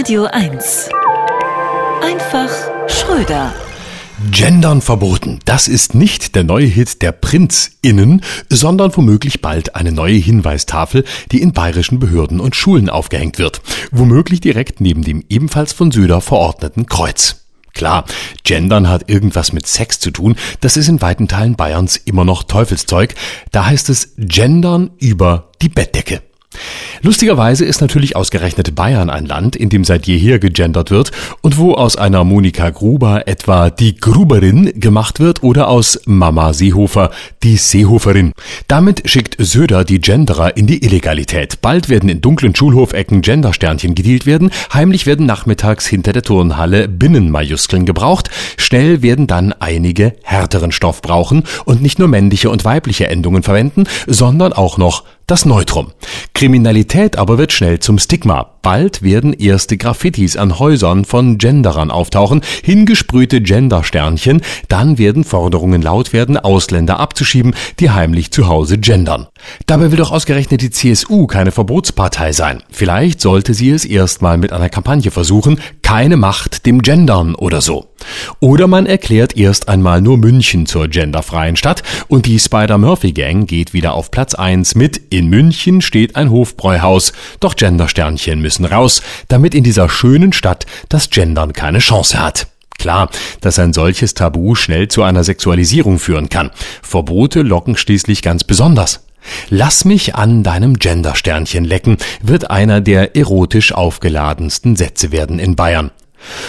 Radio 1. Einfach Schröder. Gendern verboten. Das ist nicht der neue Hit der PrinzInnen, sondern womöglich bald eine neue Hinweistafel, die in bayerischen Behörden und Schulen aufgehängt wird. Womöglich direkt neben dem ebenfalls von Söder verordneten Kreuz. Klar, Gendern hat irgendwas mit Sex zu tun. Das ist in weiten Teilen Bayerns immer noch Teufelszeug. Da heißt es Gendern über die Bettdecke. Lustigerweise ist natürlich ausgerechnet Bayern ein Land, in dem seit jeher gegendert wird und wo aus einer Monika Gruber etwa die Gruberin gemacht wird oder aus Mama Seehofer die Seehoferin. Damit schickt Söder die Genderer in die Illegalität. Bald werden in dunklen Schulhofecken Gendersternchen gedealt werden, heimlich werden nachmittags hinter der Turnhalle Binnenmajuskeln gebraucht, schnell werden dann einige härteren Stoff brauchen und nicht nur männliche und weibliche Endungen verwenden, sondern auch noch das Neutrum. Kriminalität aber wird schnell zum Stigma. Bald werden erste Graffitis an Häusern von Genderern auftauchen, hingesprühte Gendersternchen, dann werden Forderungen laut werden, Ausländer abzuschieben, die heimlich zu Hause gendern. Dabei will doch ausgerechnet die CSU keine Verbotspartei sein. Vielleicht sollte sie es erstmal mit einer Kampagne versuchen, keine Macht dem Gendern oder so. Oder man erklärt erst einmal nur München zur genderfreien Stadt und die Spider-Murphy-Gang geht wieder auf Platz 1 mit In München steht ein Hofbräuhaus, doch Gendersternchen müssen raus, damit in dieser schönen Stadt das Gendern keine Chance hat. Klar, dass ein solches Tabu schnell zu einer Sexualisierung führen kann. Verbote locken schließlich ganz besonders. Lass mich an deinem Gendersternchen lecken, wird einer der erotisch aufgeladensten Sätze werden in Bayern.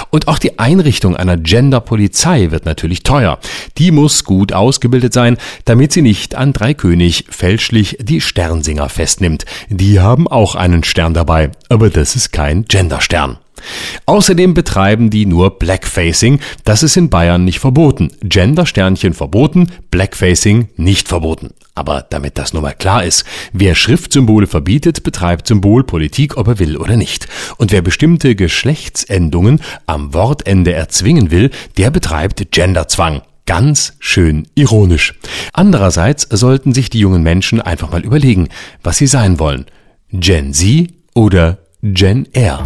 Und auch die Einrichtung einer Genderpolizei wird natürlich teuer. Die muss gut ausgebildet sein, damit sie nicht an Dreikönig fälschlich die Sternsinger festnimmt. Die haben auch einen Stern dabei, aber das ist kein Genderstern. Außerdem betreiben die nur Blackfacing. Das ist in Bayern nicht verboten. Gendersternchen verboten, Blackfacing nicht verboten. Aber damit das nur mal klar ist, wer Schriftsymbole verbietet, betreibt Symbolpolitik, ob er will oder nicht. Und wer bestimmte Geschlechtsendungen am Wortende erzwingen will, der betreibt Genderzwang. Ganz schön ironisch. Andererseits sollten sich die jungen Menschen einfach mal überlegen, was sie sein wollen. Gen Z oder Gen R.